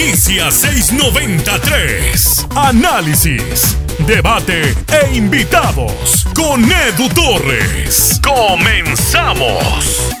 Inicia 693. Análisis, debate e invitados con Edu Torres. Comenzamos.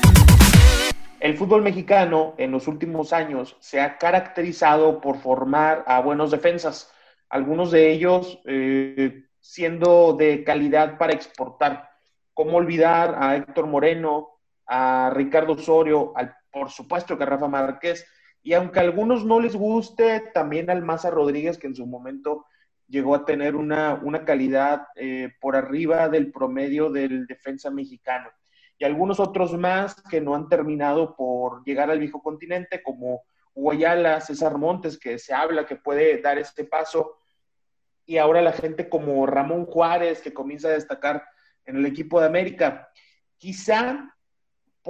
El fútbol mexicano en los últimos años se ha caracterizado por formar a buenos defensas, algunos de ellos eh, siendo de calidad para exportar. ¿Cómo olvidar a Héctor Moreno, a Ricardo Osorio, al, por supuesto que Rafa Márquez, y aunque a algunos no les guste, también al Maza Rodríguez, que en su momento llegó a tener una, calidad eh, por arriba del promedio del defensa mexicano. Y algunos otros más que no han terminado por llegar al viejo continente, como Guayala, César Montes, que se habla que puede dar este paso, y ahora la gente como Ramón Juárez, que comienza a destacar en el equipo de América. Quizá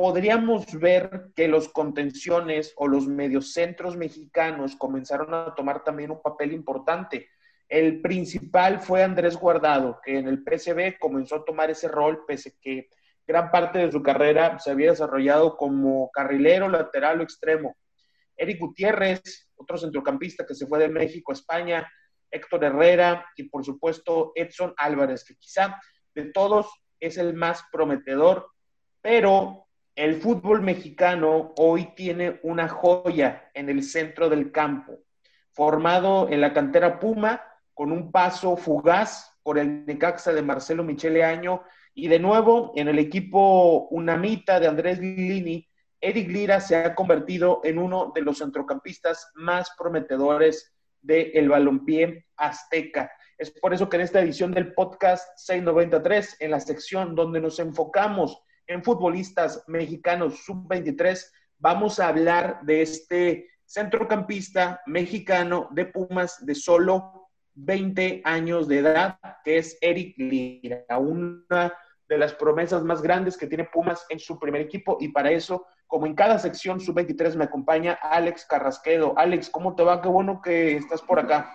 podríamos ver que los contenciones o los mediocentros mexicanos comenzaron a tomar también un papel importante. El principal fue Andrés Guardado, que en el PSB comenzó a tomar ese rol, pese que gran parte de su carrera se había desarrollado como carrilero, lateral o extremo. Eric Gutiérrez, otro centrocampista que se fue de México a España, Héctor Herrera y por supuesto Edson Álvarez, que quizá de todos es el más prometedor, pero el fútbol mexicano hoy tiene una joya en el centro del campo, formado en la cantera Puma, con un paso fugaz por el Necaxa de Marcelo Michele Año, y de nuevo en el equipo Unamita de Andrés Lini, Eric Lira se ha convertido en uno de los centrocampistas más prometedores del balompié azteca. Es por eso que en esta edición del podcast 693, en la sección donde nos enfocamos en futbolistas mexicanos sub-23, vamos a hablar de este centrocampista mexicano de Pumas de solo 20 años de edad, que es Eric Lira, una de las promesas más grandes que tiene Pumas en su primer equipo y para eso, como en cada sección sub-23 me acompaña Alex Carrasquedo. Alex, ¿cómo te va? Qué bueno que estás por acá.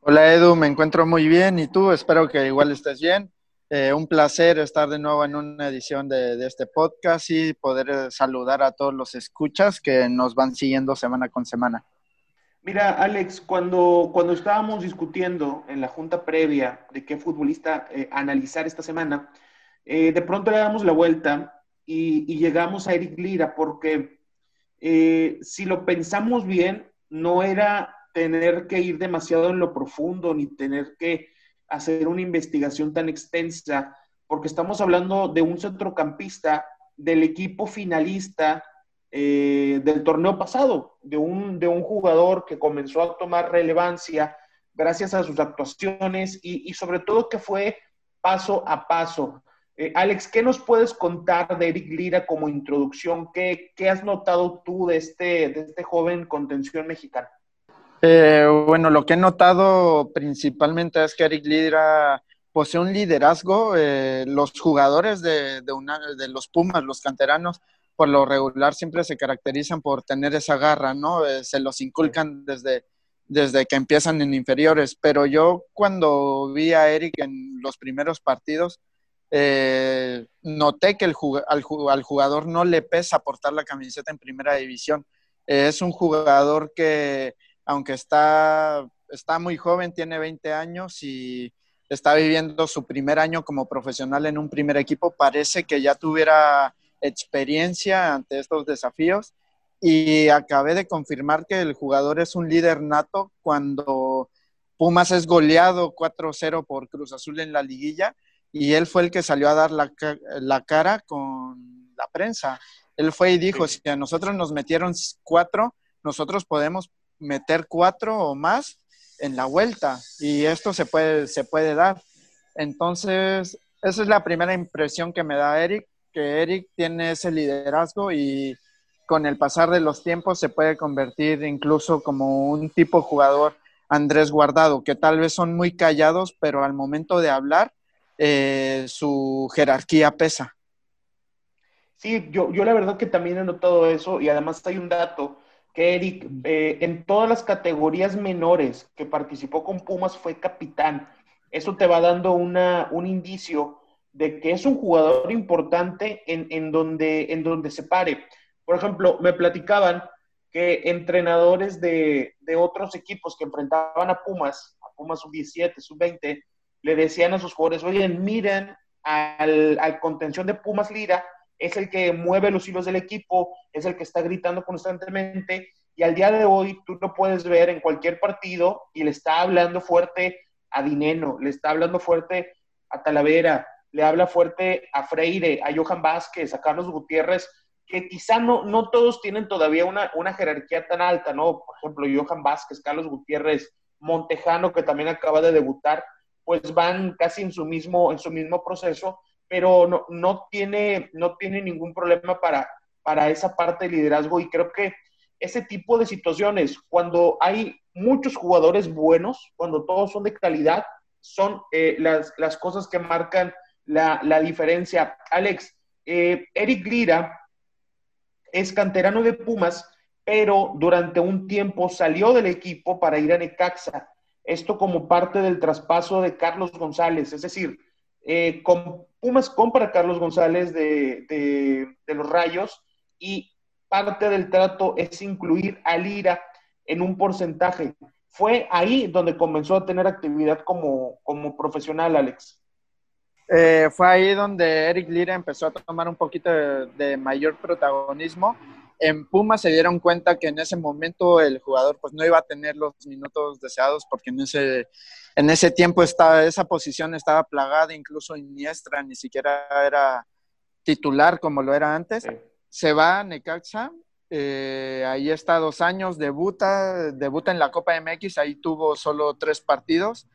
Hola Edu, me encuentro muy bien y tú, espero que igual estés bien. Eh, un placer estar de nuevo en una edición de, este podcast y poder eh, saludar a todos los escuchas que nos van siguiendo semana con semana. Mira, Alex, cuando, cuando estábamos discutiendo en la junta previa de qué futbolista eh, analizar esta semana, de pronto le damos la vuelta y, y llegamos a Eric Lira, porque si lo pensamos bien, no era tener que ir demasiado en lo profundo ni tener que hacer una investigación tan extensa, porque estamos hablando de un centrocampista del equipo finalista eh, del torneo pasado, de un, de un jugador que comenzó a tomar relevancia gracias a sus actuaciones y, sobre todo que fue paso a paso. Eh, Alex, ¿qué nos puedes contar de Eric Lira como introducción? ¿Qué, qué has notado tú de este, de este joven contención mexicano? Eh, bueno, lo que he notado principalmente es que Eric Lira posee un liderazgo. Eh, los jugadores de, de, los Pumas, los canteranos, por lo regular siempre se caracterizan por tener esa garra, ¿no? Eh, se los inculcan desde, desde que empiezan en inferiores. Pero yo cuando vi a Eric en los primeros partidos, noté que el, al jugador no le pesa portar la camiseta en primera división. es un jugador que aunque está, está muy joven, tiene 20 años y está viviendo su primer año como profesional en un primer equipo, parece que ya tuviera experiencia ante estos desafíos y acabé de confirmar que el jugador es un líder nato cuando Pumas es goleado 4-0 por Cruz Azul en la liguilla y él fue el que salió a dar la, la cara con la prensa. Él fue y dijo, si a nosotros nos metieron cuatro, nosotros podemos meter cuatro o más en la vuelta y esto se puede, se puede dar. Entonces, esa es la primera impresión que me da Eric, que Eric tiene ese liderazgo y con el pasar de los tiempos se puede convertir incluso como un tipo jugador Andrés Guardado, que tal vez son muy callados, pero al momento de hablar, eh, su jerarquía pesa. Sí, yo, yo la verdad que también he notado eso y además hay un dato que Eric eh, en todas las categorías menores que participó con Pumas fue capitán. Eso te va dando una, un indicio de que es un jugador importante en, donde, en donde se pare. Por ejemplo, me platicaban que entrenadores de, de otros equipos que enfrentaban a Pumas, a Pumas sub-17, sub-20, le decían a sus jugadores, oye, miren al, al contención de Pumas Lira, es el que mueve los hilos del equipo, es el que está gritando constantemente y al día de hoy tú lo puedes ver en cualquier partido y le está hablando fuerte a Dineno, le está hablando fuerte a Talavera, le habla fuerte a Freire, a Johan Vázquez, a Carlos Gutiérrez, que quizá no, no todos tienen todavía una, una jerarquía tan alta, ¿no? Por ejemplo, Johan Vázquez, Carlos Gutiérrez, Montejano, que también acaba de debutar, pues van casi en su mismo, en su mismo proceso, pero no, no, tiene, no tiene ningún problema para, para esa parte de liderazgo y creo que ese tipo de situaciones, cuando hay muchos jugadores buenos, cuando todos son de calidad, son eh, las, las, cosas que marcan la, la diferencia. Alex, eh, Eric Lira es canterano de Pumas, pero durante un tiempo salió del equipo para ir a Necaxa. Esto como parte del traspaso de Carlos González, es decir, eh, con Pumas compra a Carlos González de, de, los Rayos y parte del trato es incluir a Lira en un porcentaje. Fue ahí donde comenzó a tener actividad como, como profesional, Alex. Eh, fue ahí donde Eric Lira empezó a tomar un poquito de, mayor protagonismo. En Pumas se dieron cuenta que en ese momento el jugador pues no iba a tener los minutos deseados porque en ese, en ese tiempo estaba, esa posición estaba plagada, incluso Iniestra ni siquiera era titular como lo era antes. Se va a Necaxa, eh, ahí está dos años, debuta, debuta en la Copa MX, ahí tuvo solo tres partidos,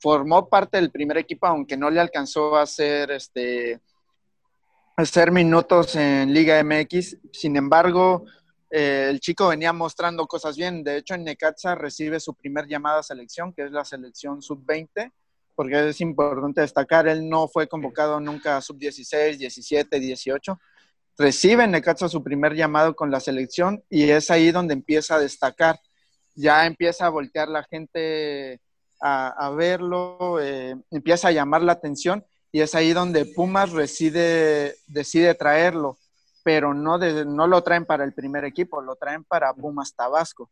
formó parte del primer equipo, aunque no le alcanzó a hacer, este, hacer minutos en Liga MX, sin embargo, eh, el chico venía mostrando cosas bien, de hecho en Necaxa recibe su primer llamada a selección, que es la selección sub-20, porque es importante destacar, él no fue convocado nunca a sub-16, 17, 18, recibe Necaxa su primer llamado con la selección y es ahí donde empieza a destacar. Ya empieza a voltear la gente a, verlo, eh, empieza a llamar la atención y es ahí donde Pumas decide, decide traerlo, pero no, no lo traen para el primer equipo, lo traen para Pumas Tabasco,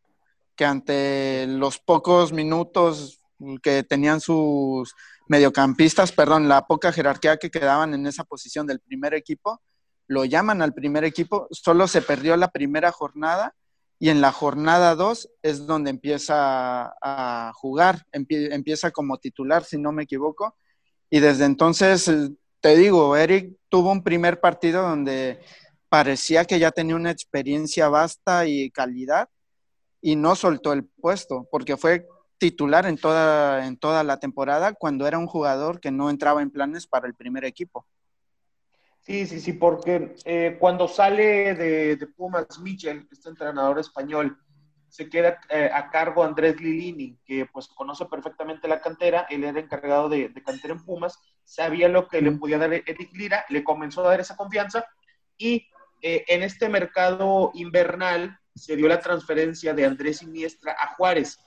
que ante los pocos minutos que tenían sus mediocampistas, perdón, la poca jerarquía que quedaban en esa posición del primer equipo, lo llaman al primer equipo, solo se perdió la primera jornada y en la jornada 2 es donde empieza a jugar, empieza como titular, si no me equivoco. Y desde entonces, te digo, Eric tuvo un primer partido donde parecía que ya tenía una experiencia vasta y calidad y no soltó el puesto, porque fue titular en toda, en toda la temporada cuando era un jugador que no entraba en planes para el primer equipo. Sí, sí, sí, porque eh, cuando sale de, Pumas Michel, este entrenador español, se queda eh, a cargo Andrés Lilini, que pues conoce perfectamente la cantera, él era encargado de, de cantera en Pumas, sabía lo que le podía dar Eric Lira, le comenzó a dar esa confianza. Y eh, en este mercado invernal se dio la transferencia de Andrés Iniestra a Juárez.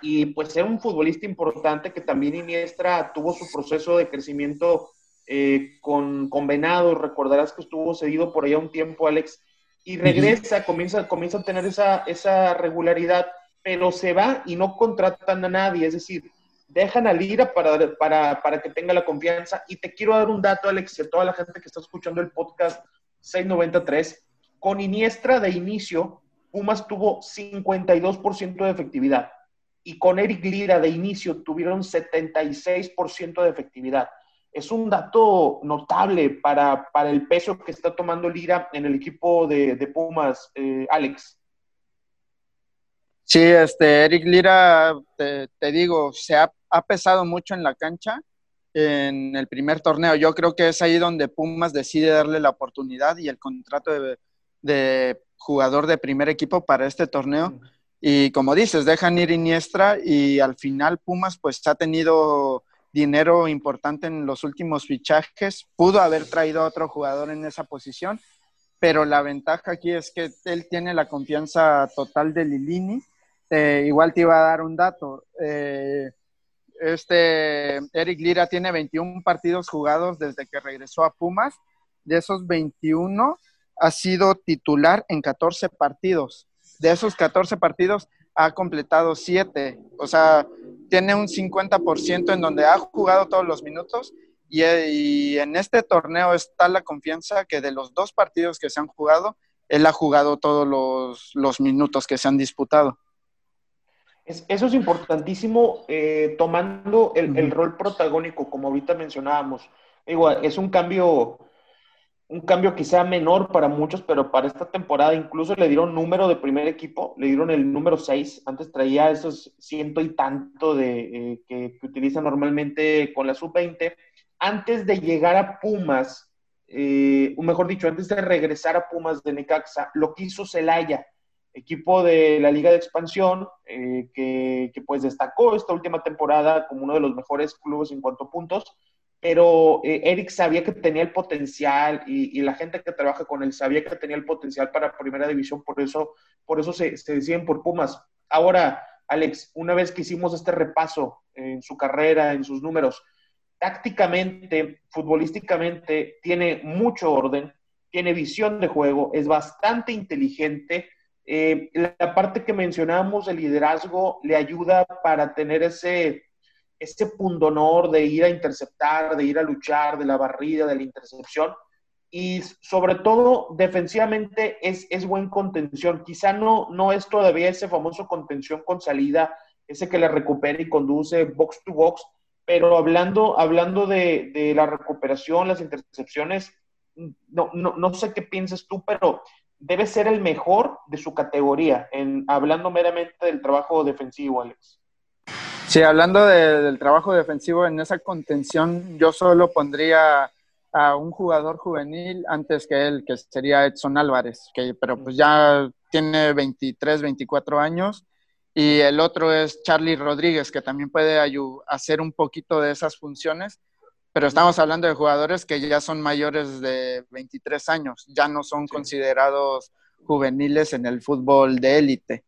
Y pues era un futbolista importante que también Iniestra tuvo su proceso de crecimiento eh, con, con Venado, recordarás que estuvo cedido por allá un tiempo, Alex, y regresa, comienza, comienza a tener esa, esa regularidad, pero se va y no contratan a nadie, es decir, dejan a Lira para, para, para que tenga la confianza. Y te quiero dar un dato, Alex, y a toda la gente que está escuchando el podcast 693, con Iniestra de inicio, Pumas tuvo 52% de efectividad. Y con Eric Lira de inicio tuvieron 76% de efectividad es un dato notable para, el peso que está tomando Lira en el equipo de, Pumas, eh, Alex. Sí, este, Eric Lira, te, digo, se ha, pesado mucho en la cancha en el primer torneo. Yo creo que es ahí donde Pumas decide darle la oportunidad y el contrato de, de jugador de primer equipo para este torneo. Y como dices, dejan ir Iniestra y al final Pumas pues ha tenido dinero importante en los últimos fichajes. Pudo haber traído a otro jugador en esa posición, pero la ventaja aquí es que él tiene la confianza total de Lilini. Eh, igual te iba a dar un dato. Eh, este Eric Lira tiene 21 partidos jugados desde que regresó a Pumas. De esos 21 ha sido titular en 14 partidos. de esos 14 partidos ha completado 7. O sea, tiene un 50% en donde ha jugado todos los minutos y, en este torneo está la confianza que de los dos partidos que se han jugado, él ha jugado todos los, minutos que se han disputado. eso es importantísimo, eh, tomando el, el, rol protagónico, como ahorita mencionábamos. Igual, es un cambio un cambio quizá menor para muchos, pero para esta temporada incluso le dieron número de primer equipo, le dieron el número 6, antes traía esos ciento y tanto de, eh, que, utiliza normalmente con la sub-20. Antes de llegar a Pumas, eh, o mejor dicho, antes de regresar a Pumas de Necaxa, lo que hizo Celaya, equipo de la Liga de Expansión, eh, que, que pues destacó esta última temporada como uno de los mejores clubes en cuanto a puntos, pero eh, Eric sabía que tenía el potencial y, la gente que trabaja con él sabía que tenía el potencial para primera división, por eso, por eso se, deciden por Pumas. Ahora, Alex, una vez que hicimos este repaso en su carrera, en sus números, tácticamente, futbolísticamente, tiene mucho orden, tiene visión de juego, es bastante inteligente. Eh, la parte que mencionábamos, el liderazgo, le ayuda para tener ese ese pundonor de ir a interceptar, de ir a luchar, de la barrida, de la intercepción. Y sobre todo, defensivamente es, es buen contención. Quizá no, no es todavía ese famoso contención con salida, ese que le recupera y conduce box to box, pero hablando, hablando de, de la recuperación, las intercepciones, no, no, no, sé qué piensas tú, pero debe ser el mejor de su categoría, en, hablando meramente del trabajo defensivo, Alex. Sí, hablando del trabajo defensivo en esa contención, yo solo pondría a un jugador juvenil antes que él, que sería Edson Álvarez, que, pero pues ya tiene 23, 24 años. Y el otro es Charlie Rodríguez, que también puede hacer un poquito de esas funciones, pero estamos hablando de jugadores que ya son mayores de 23 años, ya no son considerados juveniles en el fútbol de élite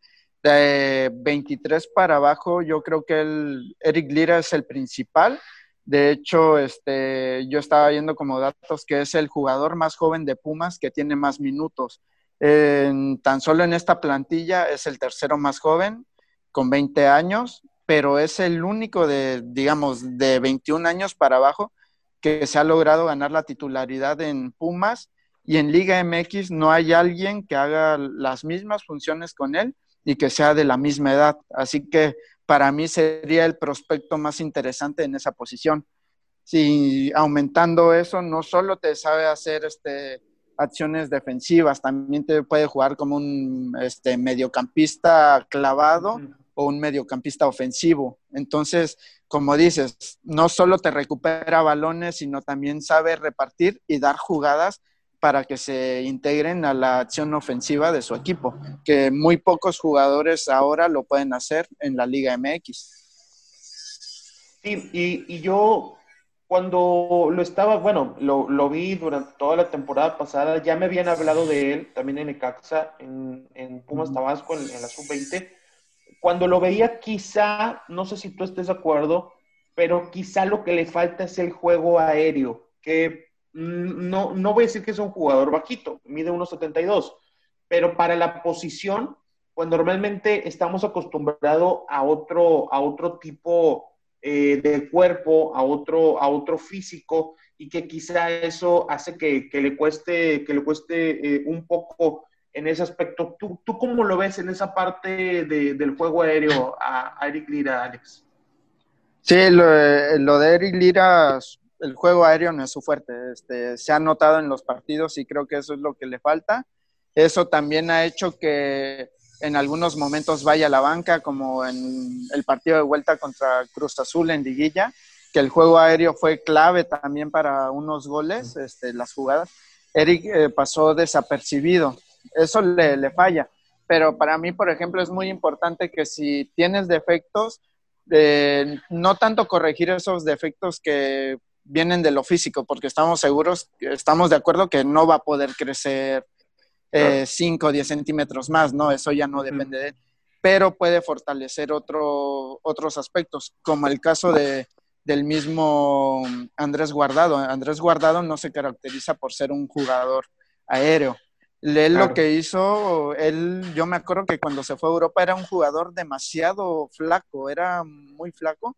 de 23 para abajo, yo creo que el Eric Lira es el principal. De hecho, este, yo estaba viendo como datos que es el jugador más joven de Pumas que tiene más minutos. tan solo en esta plantilla es el tercero más joven, con 20 años, pero es el único de, digamos, de 21 años para abajo que se ha logrado ganar la titularidad en Pumas y en Liga MX no hay alguien que haga las mismas funciones con él y que sea de la misma edad. Así que para mí sería el prospecto más interesante en esa posición. Si aumentando eso, no solo te sabe hacer este, acciones defensivas, también te puede jugar como un este, mediocampista clavado o un mediocampista ofensivo. Entonces, como dices, no solo te recupera balones, sino también sabe repartir y dar jugadas para que se integren a la acción ofensiva de su equipo, que muy pocos jugadores ahora lo pueden hacer en la Liga MX. Sí, y, yo cuando lo estaba, bueno, lo, vi durante toda la temporada pasada, ya me habían hablado de él, también en Ecaxa, en, en Pumas Tabasco, en, en la sub-20. Cuando lo veía, quizá, no sé si tú estés de acuerdo, pero quizá lo que le falta es el juego aéreo, que no, no voy a decir que es un jugador bajito, mide 1,72, pero para la posición, pues normalmente estamos acostumbrados a otro, a otro tipo eh, de cuerpo, a otro, a otro físico, y que quizá eso hace que, le cueste, que le cueste eh, un poco en ese aspecto. ¿Tú, ¿Tú cómo lo ves en esa parte del juego aéreo a, Eric Lira, Alex? Sí, lo, lo de Eric Lira el juego aéreo no es su fuerte. Este, se ha notado en los partidos y creo que eso es lo que le falta. Eso también ha hecho que en algunos momentos vaya a la banca, como en el partido de vuelta contra Cruz Azul en Liguilla, que el juego aéreo fue clave también para unos goles, este, las jugadas. Eric eh, pasó desapercibido. Eso le, le falla. Pero para mí, por ejemplo, es muy importante que si tienes defectos, eh, no tanto corregir esos defectos que vienen de lo físico, porque estamos seguros, estamos de acuerdo que no va a poder crecer 5 o 10 centímetros más, ¿no? Eso ya no depende de él, pero puede fortalecer otro, otros aspectos, como el caso de, del mismo Andrés Guardado. Andrés Guardado no se caracteriza por ser un jugador aéreo. Él lo que hizo, él, yo me acuerdo que cuando se fue a Europa era un jugador demasiado flaco, era muy flaco.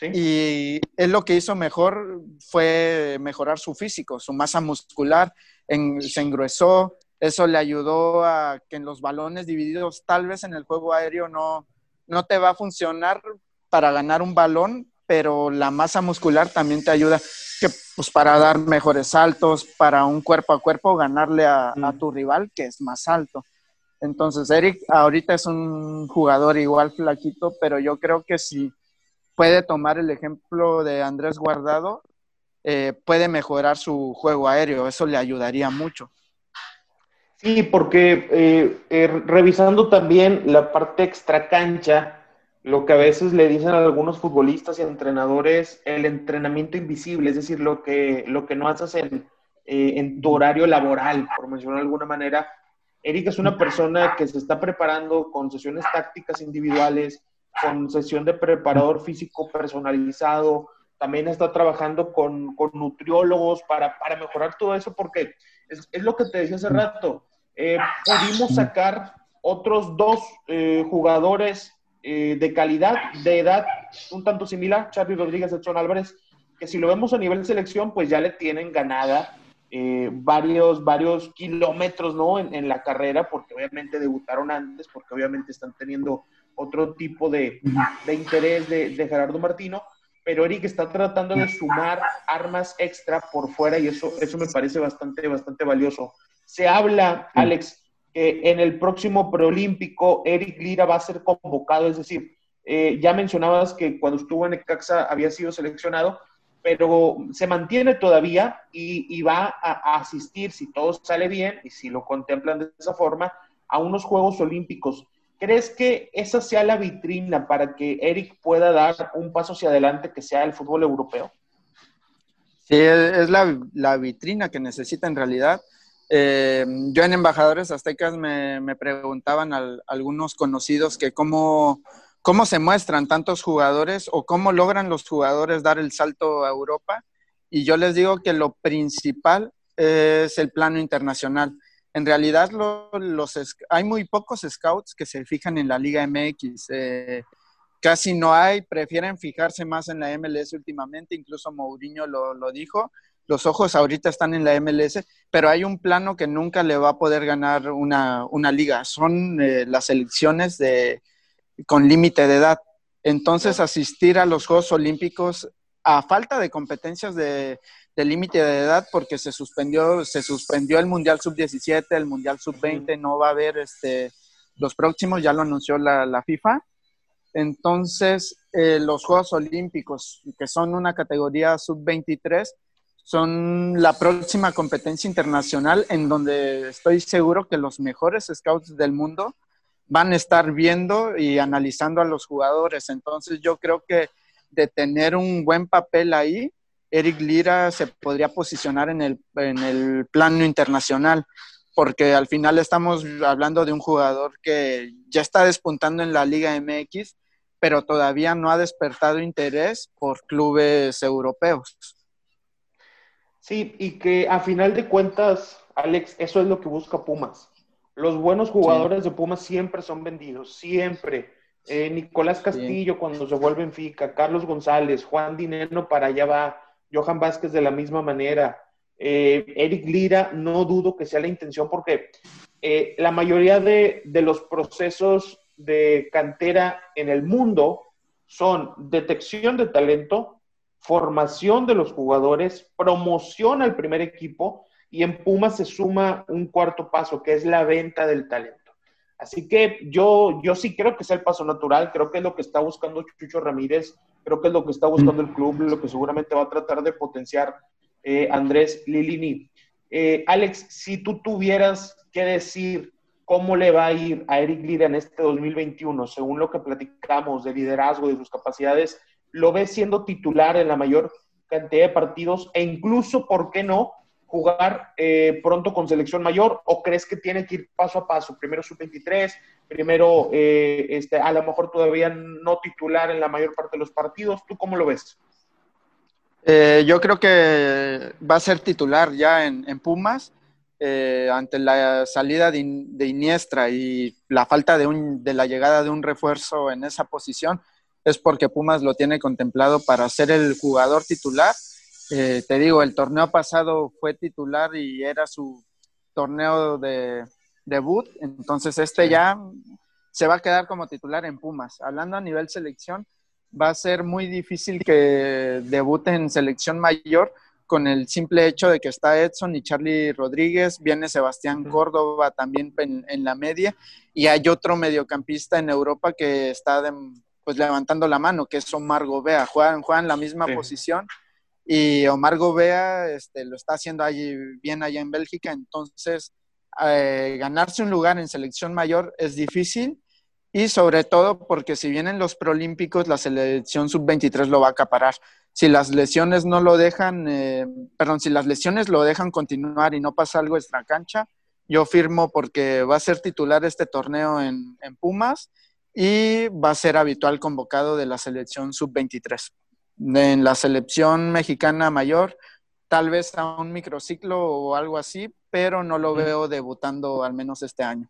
Y él lo que hizo mejor fue mejorar su físico, su masa muscular, se engruesó, eso le ayudó a que en los balones divididos, tal vez en el juego aéreo no, no te va a funcionar para ganar un balón, pero la masa muscular también te ayuda que, pues, para dar mejores saltos, para un cuerpo a cuerpo, ganarle a, mm. tu rival que es más alto. Entonces, Eric ahorita es un jugador igual flaquito, pero yo creo que si puede tomar el ejemplo de Andrés Guardado, eh, puede mejorar su juego aéreo, eso le ayudaría mucho. Sí, porque eh, eh, revisando también la parte extra cancha, lo que a veces le dicen a algunos futbolistas y entrenadores, el entrenamiento invisible, es decir, lo que, lo que no haces en, eh, en tu horario laboral, por mencionar de alguna manera. Eric es una persona que se está preparando con sesiones tácticas individuales, con sesión de preparador físico personalizado, también está trabajando con, con nutriólogos para, para, mejorar todo eso, porque es, lo que te decía hace rato. Eh, pudimos sacar otros dos eh, jugadores eh, de calidad, de edad un tanto similar, Charlie Rodríguez, Edson Álvarez, que si lo vemos a nivel selección, pues ya le tienen ganada varios, varios kilómetros, ¿no? En, la carrera, porque obviamente debutaron antes, porque obviamente están teniendo otro tipo de, de interés de, de, Gerardo Martino, pero Eric está tratando de sumar armas extra por fuera y eso, eso me parece bastante, bastante valioso. Se habla, Alex, en el próximo preolímpico Eric Lira va a ser convocado, es decir, eh, ya mencionabas que cuando estuvo en Ecaxa había sido seleccionado, pero se mantiene todavía y, va a, asistir, si todo sale bien y si lo contemplan de esa forma, a unos Juegos Olímpicos. ¿Crees que esa sea la vitrina para que Eric pueda dar un paso hacia adelante que sea el fútbol europeo? Sí, es la, la vitrina que necesita en realidad eh, yo en Embajadores Aztecas me, preguntaban algunos conocidos que cómo, cómo se muestran tantos jugadores o cómo logran los jugadores dar el salto a Europa. Y yo les digo que lo principal es el plano internacional. En realidad los, hay muy pocos scouts que se fijan en la Liga MX. Eh, casi no hay, prefieren fijarse más en la MLS últimamente, incluso Mourinho lo, lo dijo los ojos ahorita están en la MLS, pero hay un plano que nunca le va a poder ganar una, liga. Son eh, las elecciones de, con límite de edad. Entonces, asistir a los Juegos Olímpicos a falta de competencias de, límite de edad, porque se suspendió, se suspendió el Mundial Sub-17, el Mundial Sub-20, no va a haber este, los próximos, ya lo anunció la, FIFA. Entonces, eh, los Juegos Olímpicos, que son una categoría Sub-23, son la próxima competencia internacional en donde estoy seguro que los mejores scouts del mundo van a estar viendo y analizando a los jugadores. Entonces yo creo que de tener un buen papel ahí, Eric Lira se podría posicionar en el, en el plano internacional, porque al final estamos hablando de un jugador que ya está despuntando en la Liga MX, pero todavía no ha despertado interés por clubes europeos. Sí, y que a final de cuentas, Alex, eso es lo que busca Pumas. Los buenos jugadores de Pumas siempre son vendidos, siempre. Eh, Nicolás Castillo cuando se vuelve en FICA, Carlos González, Juan Dineno para allá va, Johan Vázquez de la misma manera, eh, Eric Lira, no dudo que sea la intención porque eh, la mayoría de, de los procesos de cantera en el mundo son detección de talento, formación de los jugadores, promoción al primer equipo y en Pumas se suma un cuarto paso, que es la venta del talento. Así que yo, yo sí creo que es el paso natural, creo que es lo que está buscando Chucho Ramírez, creo que es lo que está buscando el club, lo que seguramente va a tratar de potenciar eh, Andrés Lilini. Eh, Alex, si tú tuvieras que decir cómo le va a ir a Eric Lira en este 2021, según lo que platicamos de liderazgo, de sus capacidades, lo ves siendo titular en la mayor cantidad de partidos e incluso, ¿por qué no?, jugar eh, pronto con selección mayor o crees que tiene que ir paso a paso? Primero sub-23, primero eh, este, a lo mejor todavía no titular en la mayor parte de los partidos. ¿Tú cómo lo ves? Eh, yo creo que va a ser titular ya en, en, Pumas, eh, ante la salida de, Iniestra y la falta de, un, de la llegada de un refuerzo en esa posición, es porque Pumas lo tiene contemplado para ser el jugador titular. Eh, te digo, el torneo pasado fue titular y era su torneo de debut, entonces este ya se va a quedar como titular en Pumas. Hablando a nivel selección, va a ser muy difícil que debute en selección mayor con el simple hecho de que está Edson y Charlie Rodríguez, viene Sebastián Córdoba también en, la media y hay otro mediocampista en Europa que está pues levantando la mano, que es Omar Gobea, juegan, juegan la misma posición y Omar Gobea este, lo está haciendo allí, bien allá en Bélgica, entonces eh, ganarse un lugar en selección mayor es difícil y sobre todo porque si vienen los proolímpicos, la selección sub-23 lo va a acaparar si las lesiones no lo dejan, eh, perdón, si las lesiones lo dejan continuar y no pasa algo extra cancha, yo firmo porque va a ser titular este torneo en, Pumas y va a ser habitual convocado de la selección sub-23. En la selección mexicana mayor, tal vez a un microciclo o algo así, pero no lo veo debutando al menos este año.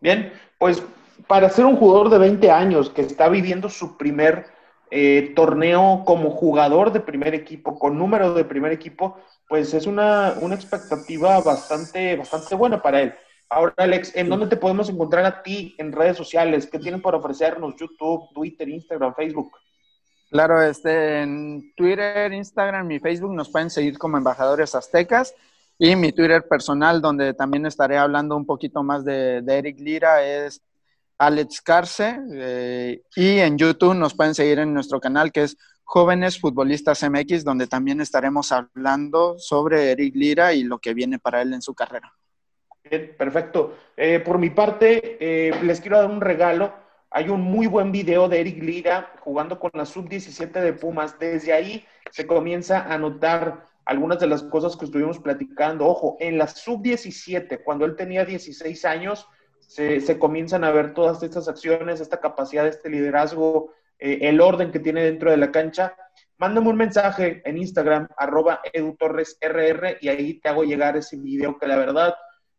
Bien, pues para ser un jugador de 20 años que está viviendo su primer eh, torneo como jugador de primer equipo, con número de primer equipo, pues es una, expectativa bastante, bastante buena para él. Ahora, Alex, ¿en dónde te podemos encontrar a ti en redes sociales? ¿Qué tienen por ofrecernos? YouTube, Twitter, Instagram, Facebook. Claro, este, en Twitter, Instagram y Facebook nos pueden seguir como embajadores aztecas y mi Twitter personal, donde también estaré hablando un poquito más de, Eric Lira, es Alex Carce. Eh, y en YouTube nos pueden seguir en nuestro canal que es Jóvenes Futbolistas MX, donde también estaremos hablando sobre Eric Lira y lo que viene para él en su carrera. Bien, perfecto. Eh, por mi parte, eh, les quiero dar un regalo. Hay un muy buen video de Eric Lira jugando con la sub-17 de Pumas. Desde ahí se comienza a notar algunas de las cosas que estuvimos platicando. Ojo, en la sub-17, cuando él tenía 16 años, se, comienzan a ver todas estas acciones, esta capacidad, este liderazgo, eh, el orden que tiene dentro de la cancha. Mándame un mensaje en Instagram, arroba edutorresrr, y ahí te hago llegar ese video que la verdad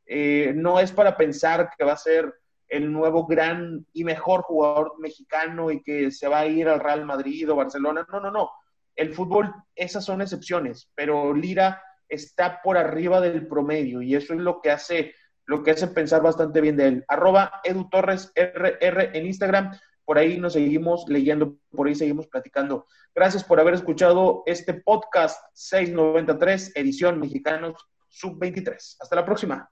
eh, no es para pensar que va a ser el nuevo gran y mejor jugador mexicano y que se va a ir al Real Madrid o Barcelona. No, no, no. El fútbol, esas son excepciones, pero Lira está por arriba del promedio y eso es lo que hace lo que hace pensar bastante bien de él. Arroba Edu Torres RR en Instagram. Por ahí nos seguimos leyendo, por ahí seguimos platicando. Gracias por haber escuchado este podcast 693, edición Mexicanos Sub-23. Hasta la próxima.